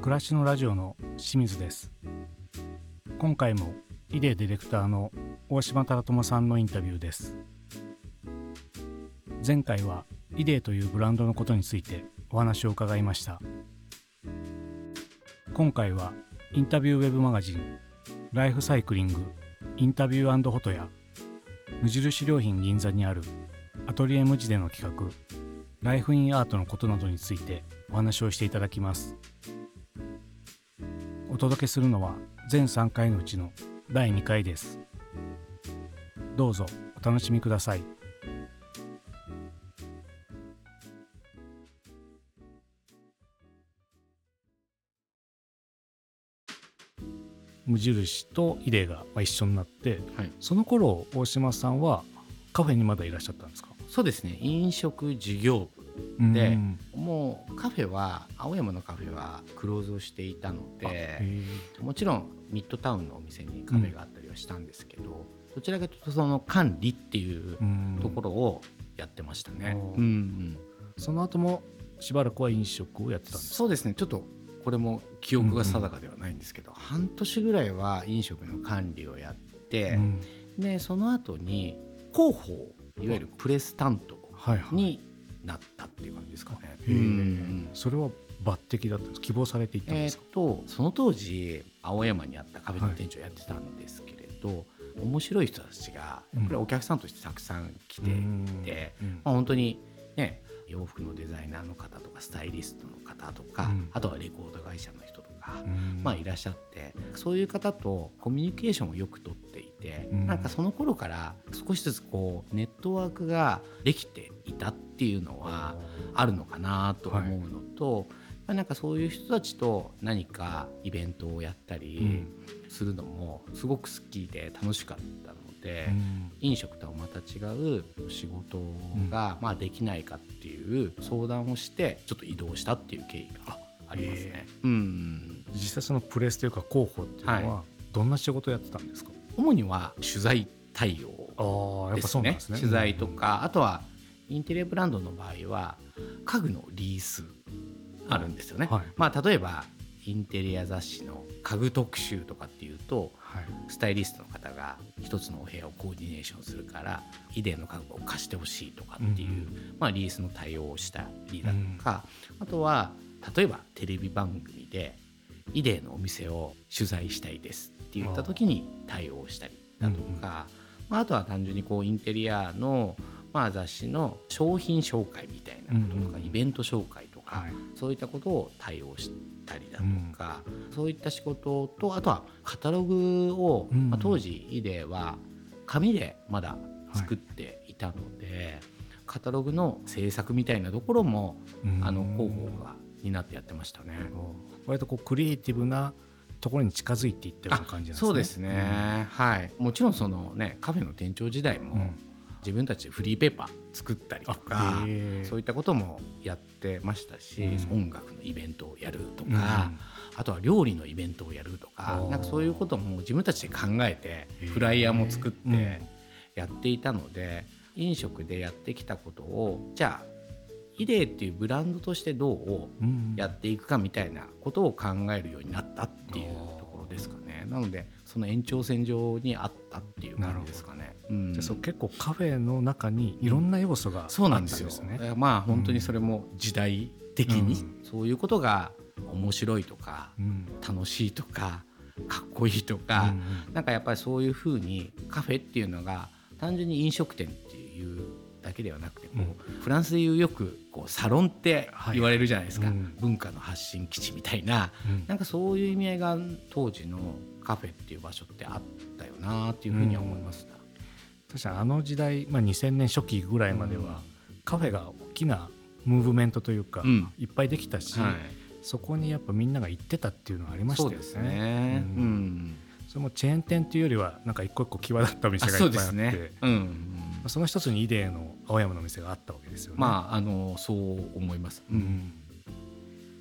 暮らしのラジオの清水です。今回もイデディレクターの大島忠友さんのインタビューです。前回はイデーというブランドのことについてお話を伺いました。今回はインタビューウェブマガジンライフサイクリングインタビューフォトや無印良品銀座にあるアトリエ無地での企画ライフインアートのことなどについてお話をしていただきます。お届けするのは全3回のうちの第2回です。どうぞお楽しみください。無印とイデが一緒になって、はい。その頃大島さんはカフェにまだいらっしゃったんですか？そうですね。飲食事業部でうん。もうカフェは青山のカフェはクローズをしていたのあでへもちろんミッドタウンのお店にカフェがあったりはしたんですけど、どちらかというとその管理っていうところをやってましたね。うんうん。その後もしばらくは飲食をやってたんですか？そうですね。ちょっとこれも記憶が定かではないんですけど、半年ぐらいは飲食の管理をやって、うん。でその後に広報いわゆるプレス担当になったっていう感じですかね。それは抜擢だったんです希望されていったんですか、とその当時青山にあったカフェの店長やってたんですけれど、面白い人たちがやっぱりお客さんとしてたくさん来ていて、うん。まあ、本当にね洋服のデザイナーの方とかスタイリストの方とか、うん。あとはレコード会社の人とか、うん。まあ、いらっしゃってそういう方とコミュニケーションをよくとっていて、うん。なんかその頃から少しずつこうネットワークができていたっていうのはあるのかなと思うのと、まあなんかそういう人たちと何かイベントをやったりするのもすごく好きで楽しかったので。うん。飲食とはまた違う仕事が、まあ、できないかっていう相談をしてちょっと移動したっていう経緯がありますね。うん。実際そのプレスというか広報っていうのは、はどんな仕事をやってたんですか？主には取材対応ああやっぱですねそうなんですね。取材とか、あとはインテリアブランドの場合は家具のリースあるんですよね。はい。まあ、例えばインテリア雑誌の家具特集とかっていうとはい。スタイリストの方が一つのお部屋をコーディネーションするからイデーの家具を貸してほしいとかっていう、うんまあ、リースの対応をしたりだとか、あとは例えばテレビ番組でイデーのお店を取材したいですって言った時に対応したりだとか、まあ、あとは単純にこうインテリアの、まあ、雑誌の商品紹介みたいなこととか、うんうんイベント紹介とか、はい。そういったことを対応したりだとか、そういった仕事とあとはカタログを、うん。まあ、当時イデーは紙でまだ作っていたので、カタログの制作みたいなところも、うん。あの広報が担ってやってましたね。割とこうクリエイティブなところに近づいていったような感じね。そうですね、はい。もちろんそのねカフェの店長時代も、うん自分たちでフリーペーパー作ったりとあかそういったこともやってましたし、うん。音楽のイベントをやるとか、うんあとは料理のイベントをやるとかなんかそういうことも自分たちで考えてフライヤーも作っうん。てやっていたので、飲食でやってきたことをじゃあイデーっていうブランドとしてどううん。やっていくかみたいなことを考えるようになったっていうところですかね。なのでその延長線上にあったっていう感じですかね。うん。じゃあそう結構カフェの中にいろんな要素があったそうなんですよ。まあ本当にそれも時代的に、うそういうことが面白いとかうん。楽しいとかかっこいいとか、うん。なんかやっぱりそういうふうにカフェっていうのが単純に飲食店っていうだけではなくてこう、フランスでいうよくこうサロンって言われるじゃないですか、はいうん文化の発信基地みたいなうんなんかそういう意味合いが当時のカフェっていう場所ってあったよなっていうふうには思いますね。確かにあの時代、まあ、2000年初期ぐらいまでは、カフェが大きなムーブメントというか、うんいっぱいできたし、はいそこにやっぱみんなが行ってたっていうのはありましたよね。そうですね。ううんん。それもチェーン店っていうよりはなんか一個一個際立ったお店がいうっぱいあってね。うん。まあその一つにイデーの青山の店があったわけですよね。まああのそう思います。う。ん、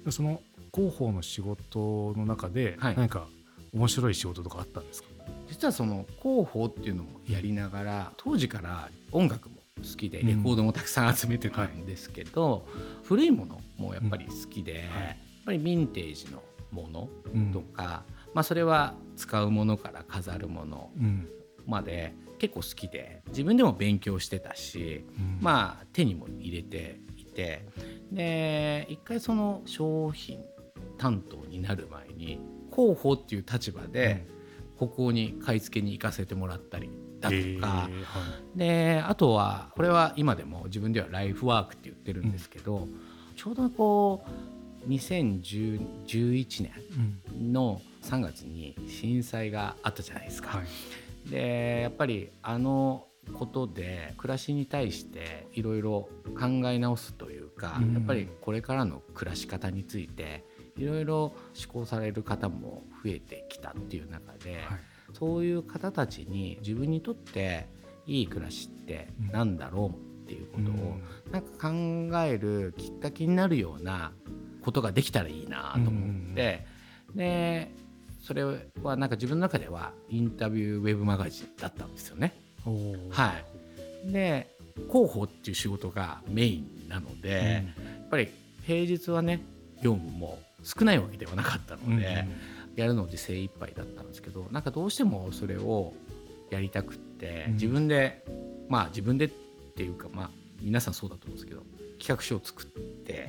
でその広報の仕事の中ではい。何か面白い仕事とかあったんですか、実はその広報っていうのもやりながら当時から音楽も好きでレコードもたくさん集めてたんですけど、古いものもやっぱり好きで、はい。やっぱりヴィンテージのものとか、まあ、それは使うものから飾るものまで結構好きで自分でも勉強してたし、まあ手にも入れていてで一回その商品担当になる前に広報っていう立場でここに買い付けに行かせてもらったりだとか、であとはこれは今でも自分ではライフワークって言ってるんですけど、うん、ちょうどこう2011年の3月に震災があったじゃないですか。はい、でやっぱりあのことで暮らしに対していろいろ考え直すというか、うん、やっぱりこれからの暮らし方についていろいろ思考される方も増えてきたっていう中で、はい、そういう方たちに自分にとっていい暮らしって何だろうっていうことをなんか考えるきっかけになるようなことができたらいいなと思って、でそれはなんか自分の中ではインタビューウェブマガジンだったんですよね。はい、で広報っていう仕事がメインなので、うん、やっぱり平日はね業務も少ないわけではなかったので、やるので精一杯だったんですけどなんかどうしてもそれをやりたくって自分で、まあ自分でっていうかまあ皆さんそうだと思うんですけど企画書を作って、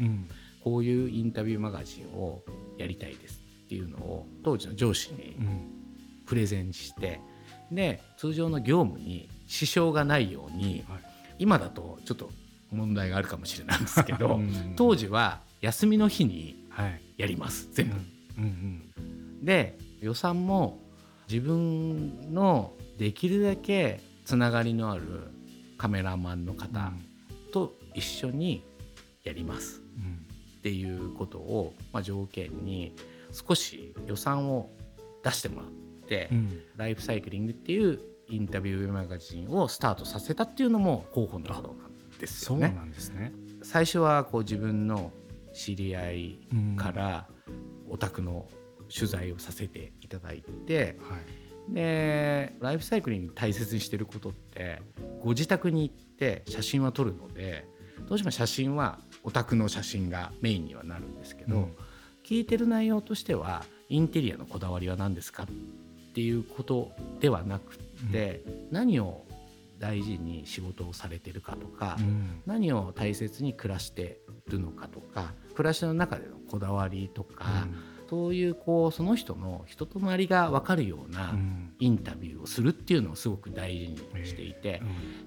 こういうインタビューマガジンをやりたいですっていうのを当時の上司にプレゼンして、で通常の業務に支障がないように、今だとちょっと問題があるかもしれないんですけど、当時は休みの日にやります、全部。で予算も自分のできるだけつながりのあるカメラマンの方と一緒にやります、っていうことを、まあ、条件に少し予算を出してもらって、うん、ライフサイクリングっていうインタビューマガジンをスタートさせたっていうのも候補のことなんですよね。そうなんですね。最初はこう自分の知り合いからお宅の取材をさせていただいて、はい、でライフサイクリング大切にしてることってご自宅に行って写真は撮るのでどうしても写真はお宅の写真がメインにはなるんですけど、うん、聞いてる内容としてはインテリアのこだわりは何ですかっていうことではなくて、うん、何を大事に仕事をされてるかとか、うん、何を大切に暮らしてるのかとか暮らしの中でのこだわりとか、そういうこうその人の人となりが分かるようなインタビューをするっていうのをすごく大事にしていて、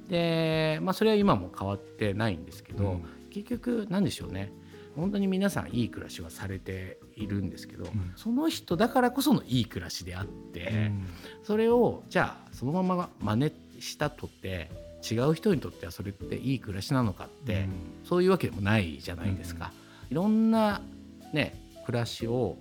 で、まあ、それは今も変わってないんですけど、結局何でしょうね本当に皆さんいい暮らしはされているんですけど、うん、その人だからこそのいい暮らしであって、うん、それをじゃあそのまま真似したとって違う人にとってはそれっていい暮らしなのかって、うん、そういうわけでもないじゃないですか。いろんなね暮らしを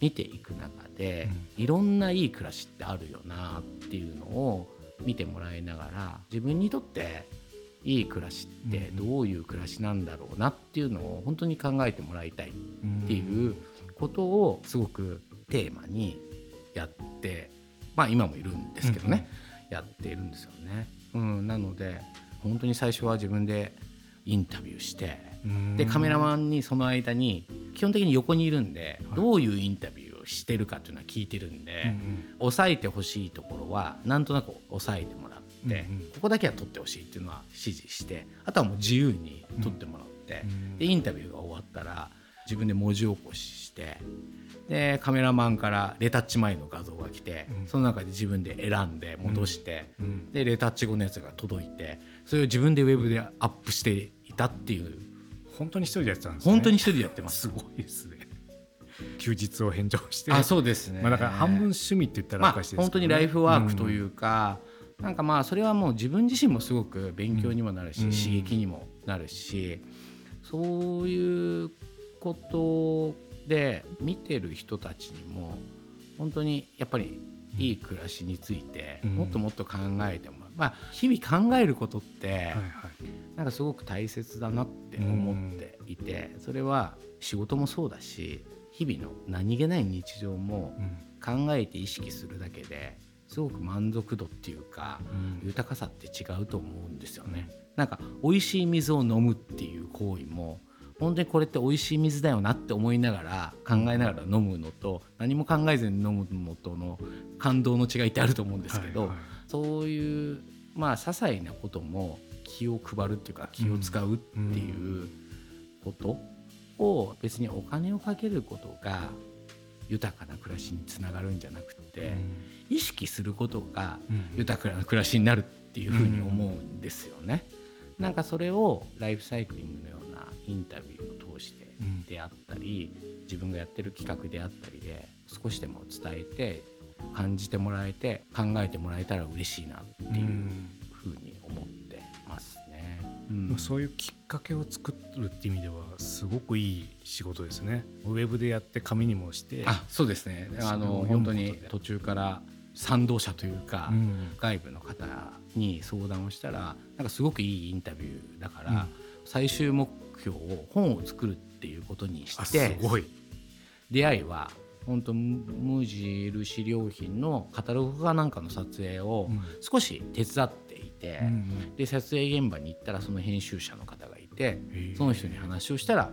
見ていく中で、いろんないい暮らしってあるよなっていうのを見てもらいながら自分にとっていい暮らしってどういう暮らしなんだろうなっていうのを本当に考えてもらいたいっていうことをすごくテーマにやってまあ今もいるんですけどね、やっているんですよね。うん、なので本当に最初は自分でインタビューしてでカメラマンにその間に基本的に横にいるんで、どういうインタビューをしてるかっていうのは聞いてるんで、押さえてほしいところはなんとなく押さえてもらって、ここだけは撮ってほしいっていうのは指示してあとはもう自由に撮ってもらって、でインタビューが終わったら自分で文字起こししてでカメラマンからレタッチ前の画像が来て、その中で自分で選んで戻して、でレタッチ後のやつが届いてそれを自分でウェブでアップしていたっていう。本当に一人でやってたんですね。本当に一人でやってます。すごいですね。休日を返上して。あそうですね、まあ、だから半分趣味って言ったらおかしいですけど、ね、まあ、本当にライフワークというか、うん、なんかまあそれはもう自分自身もすごく勉強にもなるし、うん、刺激にもなるしそういうことで見てる人たちにも本当にやっぱりいい暮らしについてもっともっと考えてもらう、まあ日々考えることって、なんかすごく大切だなって思っていて、それは仕事もそうだし日々の何気ない日常も考えて意識するだけですごく満足度っていうか、豊かさって違うと思うんですよね。なんか美味しい水を飲むっていう行為も本当にこれって美味しい水だよなって思いながら考えながら飲むのと何も考えずに飲むのとの感動の違いってあると思うんですけど、はいはい。そういうまあ些細なことも気を配るっていうか気を使うっていうことを別にお金をかけることが豊かな暮らしにつながるんじゃなくて、意識することが豊かな暮らしになるっていうふうに思うんですよね。なんかそれをライフサイクリングのようなインタビューを通してであったり、自分がやってる企画であったりで少しでも伝えて感じてもらえて考えてもらえたら嬉しいなっていうふうに思って。うん。そういうきっかけを作るっていう意味ではすごくいい仕事ですね。ウェブでやって紙にもしてあそうですね。あの本当に途中から賛同者というか、うん。外部の方に相談をしたらなんかすごくいいインタビューだから、うん。最終目標を本を作るっていうことにしてごい。出会いは本当無印良品のカタログかなんかの撮影をうん。少し手伝っていて、うんで撮影現場に行ったらその編集者の方がいてへえ。その人に話をしたら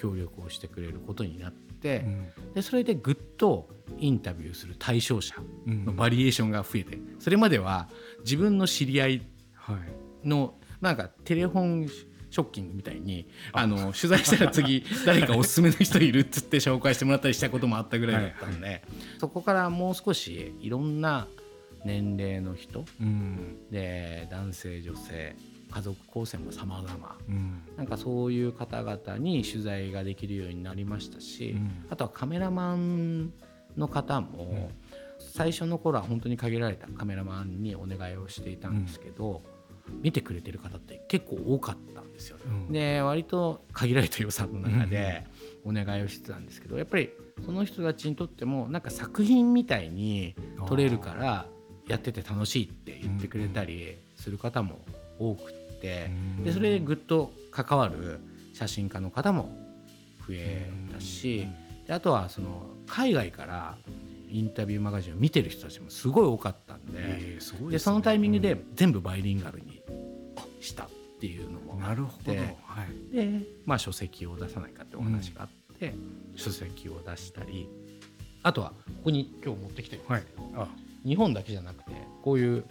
協力をしてくれることになって、うん。でそれでぐっとインタビューする対象者うん。のバリエーションが増えてそれまでは自分の知り合いはい。のなんかテレフォンショッキングみたいにあ。の取材したら次 誰かおすすめの人いるっつって紹介してもらったりしたこともあったぐらいだったんで、そこからもう少しいろんな年齢の人うん。で男性女性家族構成も様々。うん。なんかそういう方々に取材ができるようになりましたし、うん。あとはカメラマンの方も、最初の頃は本当に限られたカメラマンにお願いをしていたんですけど、見てくれてる方って結構多かったんですよね。うん。で割と限られた予算の中でお願いをしてたんですけどやっぱりその人たちにとってもなんか作品みたいに撮れるからやってて楽しいって言ってくれたりする方も多くって。うん。でそれでぐっと関わる写真家の方も増えたしであとはその海外からインタビューマガジンを見てる人たちもすごい多かったんででそのタイミングで全部バイリンガルにしたっていうのもあなるほど。ってはい。で、まあ、書籍を出さないかってお話があって、書籍を出したりあとはここに今日持ってきてるんですけど、あ日本だけじゃなくてこういう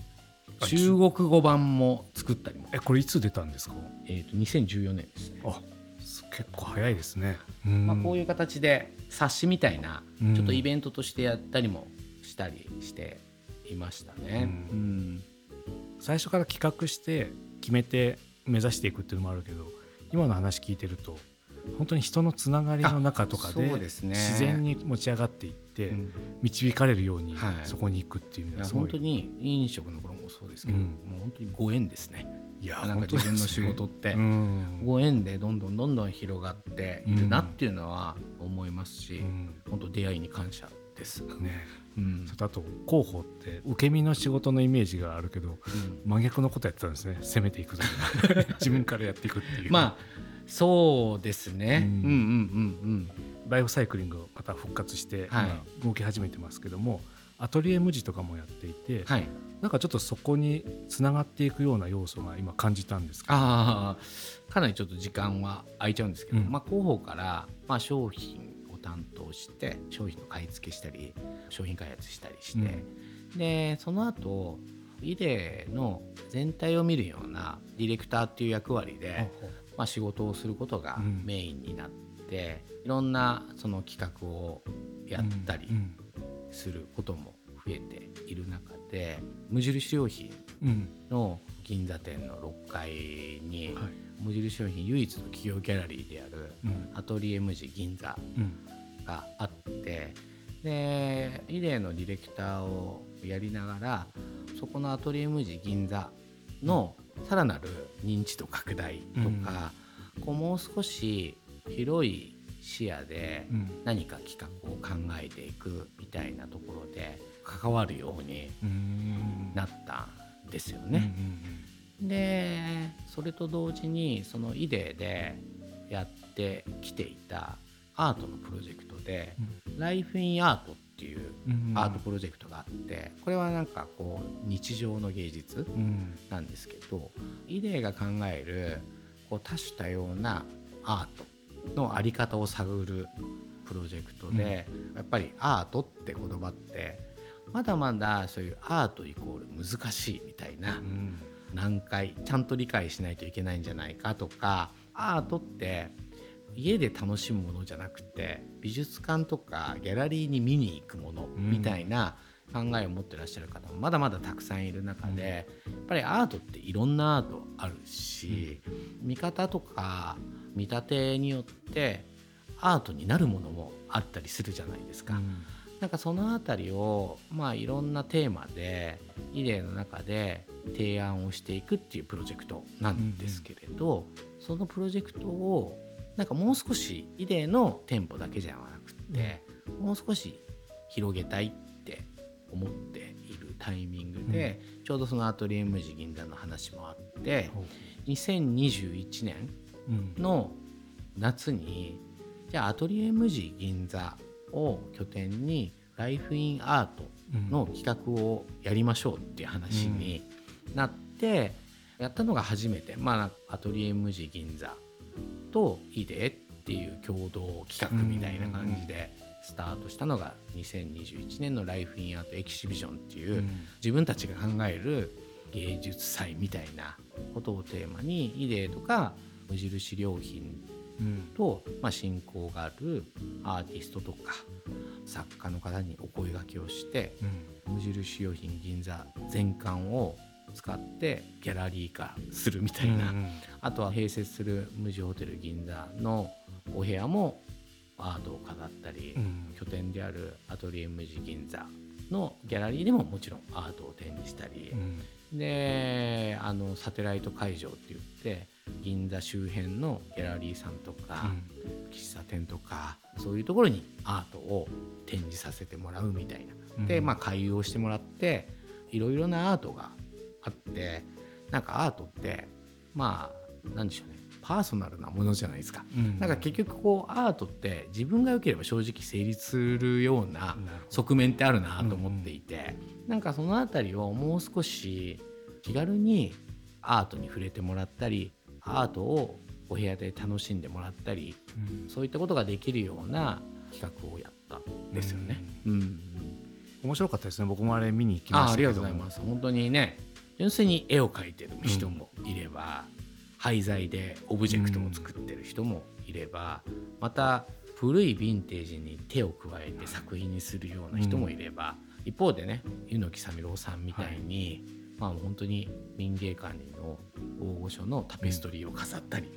中国語版も作ったりも、えこれいつ出たんですか？えー、と2014年ですね。あす結構早いですね。まあ、こういいう形で冊子みたいなうん。ちょっとイベントとしてやったりもしたりしていましたね。ううん。最初から企画して決めて目指していくっていうのもあるけど今の話聞いてると本当に人のつながりの中とかあで自然に持ち上がっていってうん。導かれるようにはい。そこに行くっていういやのはすごい本当に飲食の頃もそうですけど、うん。もう本当にご縁ですね。いやなんか自分の仕事って、うん。ご縁でどんどんどんどん広がっているなっていうのは思いますし、うん。本当出会いに感謝です。ね。うん。それとあと広報って受け身の仕事のイメージがあるけど真逆のことやってたんですね。攻めていく 自分からやっていくっていう。まあそうですね。ううんんうんうん。ライフサイクリングをまた復活してはい。今動き始めてますけども、アトリエ無地とかもやっていて、うん。はい。なんかちょっとそこにつながっていくような要素が今感じたんですけど。ああかなりちょっと時間は空いちゃうんですけど、うん。まあ、広報から、まあ、商品を担当して商品の買い付けしたり商品開発したりして、でその後イデの全体を見るようなディレクターっていう役割で、まあ、仕事をすることがうん。メインになって、いろんなその企画をやったりうんすることも増えている中で無印良品うんの銀座店の6階に、はい。無印良品唯一の企業ギャラリーであるうん。アトリエ無地銀座うんがあってでイデのディレクターをやりながらそこのアトリエ無地銀座のさらなる認知度拡大とか、こうもう少し広い視野でうん。何か企画を考えていくみたいなところで関わるようにうん。なったんですようんね。でそれと同時にそのイデでやってきていたアートのプロジェクトで「ライフ・イン・アート」っていうアートプロジェクトがあってこれはなんかこう日常の芸術うん。なんですけどイデが考えるこう多種多様なアートの在り方を探るプロジェクトで、やっぱりアートって言葉ってまだまだそういうアートイコール難しいみたいな、何回ちゃんと理解しないといけないんじゃないかとかアートって家で楽しむものじゃなくて美術館とかギャラリーに見に行くものみたいな考えを持ってらっしゃる方もまだまだたくさんいる中で、やっぱりアートっていろんなアートあるし、見方とか見立てによってアートになるものもあったりするじゃないですか。なんかその辺りをまあいろんなテーマでイデーの中で提案をしていくっていうプロジェクトなんですけれど、そのプロジェクトをなんかもう少しイデーの店舗だけじゃなくってもう少し広げたいって思っているタイミングで、ちょうどそのアトリエムジ銀座の話もあって2021年の夏にじゃあアトリエムジ銀座を拠点にライフインアートの企画をやりましょうっていう話になって、やったのが初めて、まあ、アトリエムジ銀座とイデっていう共同企画みたいな感じでスタートしたのが2021年のライフインアートエキシビジョンっていう自分たちが考える芸術祭みたいなことをテーマにイデとか無印良品と、まあ、親交があるアーティストとか作家の方にお声がけをして、無印良品銀座全館を使ってギャラリー化するみたいな、あとは併設する無地ホテル銀座のお部屋もアートを飾ったり、拠点であるアトリエ無地銀座のギャラリーでももちろんアートを展示したり、であのサテライト会場って言って銀座周辺のギャラリーさんとか、喫茶店とかそういうところにアートを展示させてもらうみたいな。でまあ回遊をしてもらっていろいろなアートがあってなんかアートってまあなんでしょうね。パーソナルなものじゃないですか、うん、なんか結局こうアートって自分が良ければ正直成立するような側面ってあるなと思っていて、うんうん、なんかその辺りをもう少し気軽にアートに触れてもらったりアートをお部屋で楽しんでもらったり、うん、そういったことができるような企画をやったんですよね。うん、うん、面白かったですね。僕もあれ見に行きましたありがとうございます。本当にね純粋に絵を描いてる人もいれば、うん、廃材でオブジェクトを作ってる人もいれば、また古いヴィンテージに手を加えて作品にするような人もいれば、一方でね柚木三郎さんみたいに、はい。まあ、本当に民芸館の大御所のタペストリーを飾ったり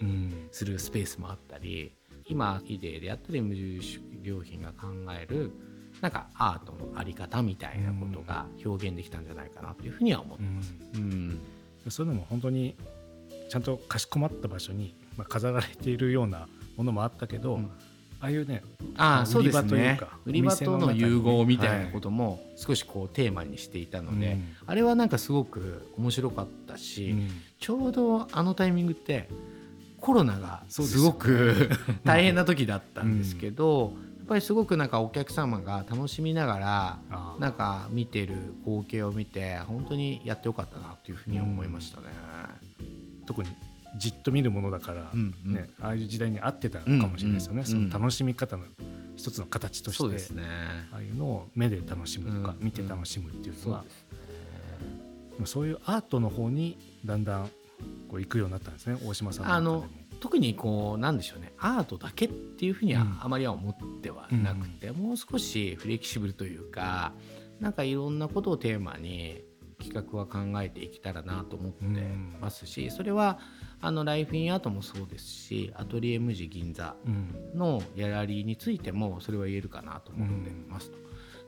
するスペースもあったり、今イデーであったり無印良品が考えるなんかアートのあり方みたいなことが表現できたんじゃないかなというふうには思ってます。うん、うん、そういうのも本当にちゃんとかしこまった場所に、まあ、飾られているようなものもあったけど、うん、ああいうねあそうですね。売り場との融合みたいなことも少しこうテーマにしていたので、はい、あれはなんかすごく面白かったし、うん、ちょうどあのタイミングってコロナがすごく 大変な時だったんですけど、やっぱりすごくなんかお客様が楽しみながらなんか見てる光景を見て本当にやってよかったなというふうに思いましたね。特にじっと見るものだから、うんうん、ね、ああいう時代に合ってたかもしれないですよね、うんうん、その楽しみ方の一つの形として、ね、ああいうのを目で楽しむとか、見て楽しむっていうのは、うん、そういうアートの方にだんだんこう行くようになったんですね大島さんあの特にこうなんでしょうね。アートだけっていうふうにはあまりは思ってはなくて、もう少しフレキシブルというかなんかいろんなことをテーマに企画は考えていけたらなと思ってますし、それはあのライフインアートもそうですしアトリエムジ銀座のギャラリーについてもそれは言えるかなと思ってますと。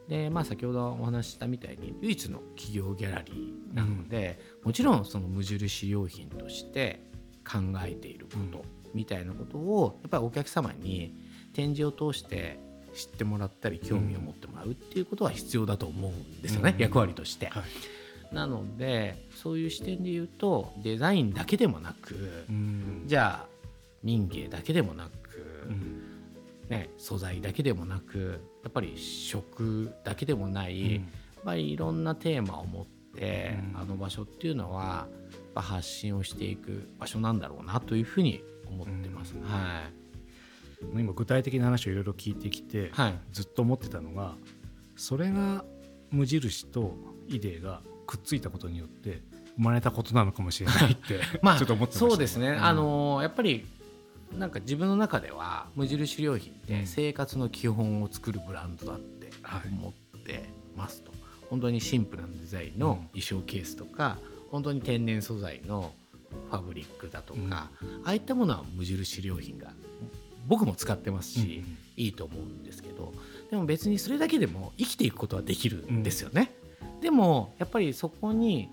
でまあ、先ほどお話ししたみたいに唯一の企業ギャラリーなので、もちろんその無印良品として考えていることみたいなことをやっぱりお客様に展示を通して知ってもらったり興味を持ってもらうっていうことは必要だと思うんですよね、役割として。はい。なのでそういう視点で言うとデザインだけでもなく、うん、じゃあ民芸だけでもなく、うん、ね、素材だけでもなくやっぱり食だけでもない、うん、やっぱりいろんなテーマを持って、あの場所っていうのは発信をしていく場所なんだろうなというふうに思ってます。はい。今具体的な話をいろいろ聞いてきて、はい。ずっと思ってたのがそれが無印とイデーがくっついたことによって生まれたことなのかもしれないって まあちょっと思ってましたそうですね、ん。あのやっぱりなんか自分の中では無印良品っうん。て生活の基本を作るブランドだってはい思ってますと、本当にシンプルなデザインの衣装ケースとか、本当に天然素材のファブリックだとか、ああいったものは無印良品が僕も使ってますし、うんいいと思うんですけどでも別にそれだけでも生きていくことはできるんですよね。でもやっぱりそこに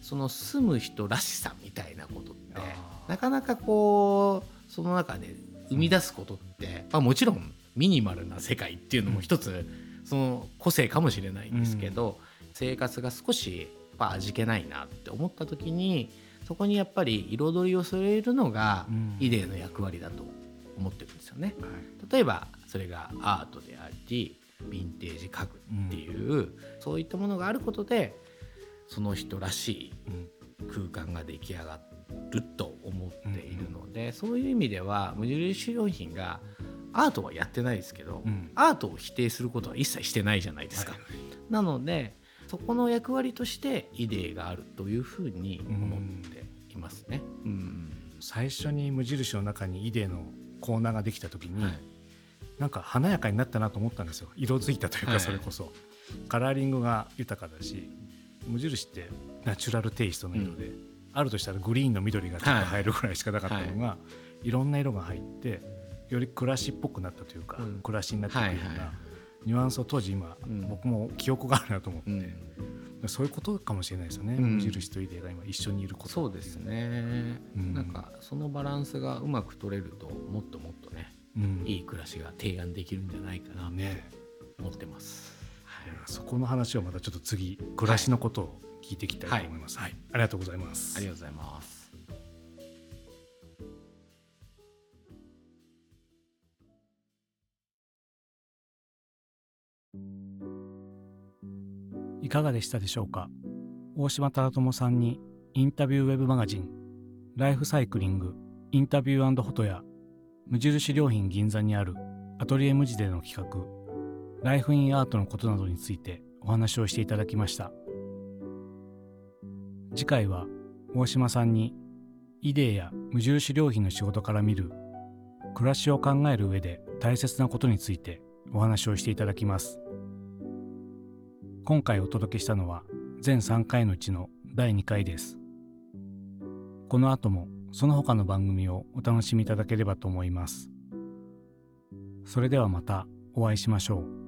その住む人らしさみたいなことってなかなかこうその中で生み出すことって、まあ、もちろんミニマルな世界っていうのも一つその個性かもしれないんですけど、生活が少しぱ味気ないなって思った時にそこにやっぱり彩りを添えるのがうん。イデーの役割だと思ってるんですよね。はい。例えばそれがアートでありヴィンテージ家具っていう、そういったものがあることでその人らしうんい空間が出来上がると思っているので、そういう意味では無印良品がアートはやってないですけど、うん。アートを否定することは一切してないじゃないですか。はい。なのでそこの役割としてイデーがあるというふうに思っていますね。うん。最初に無印の中にイデーのコーナーができた時に、はい。なんか華やかになったなと思ったんですよ。色づいたというはい。かそれこそ、カラーリングが豊かだし無印ってナチュラルテイストの色で、あるとしたらグリーンの緑がちょっと入るぐらいしかなかったのが、い、ろんな色が入ってより暮らしっぽくなったというか、うん。暮らしになってくるようはいはい。なニュアンスを当時今、うん。僕も記憶があるなと思って、うん。そういうことかもしれないですよね、うん。無印とイデーが今一緒にいること。そうですね、うん。なんかそのバランスがうまく取れるともっともっとねうん。いい暮らしが提案できるんじゃないかなとね思ってます。い。やそこの話をまたちょっと次暮らしのことを聞いていきたいと思います、はい。ありがとうございます。ありがとうございます。かがでしたでしょうか？大島忠友さんにインタビューウェブマガジンライフサイクリングインタビューフォトや無印良品銀座にあるアトリエ無地での企画ライフインアートのことなどについてお話をしていただきました。次回は大島さんにイデーや無印良品の仕事から見る暮らしを考える上で大切なことについてお話をしていただきます。今回お届けしたのは全3回のうちの第2回です。この後もその他の番組をお楽しみいただければと思います。それではまたお会いしましょう。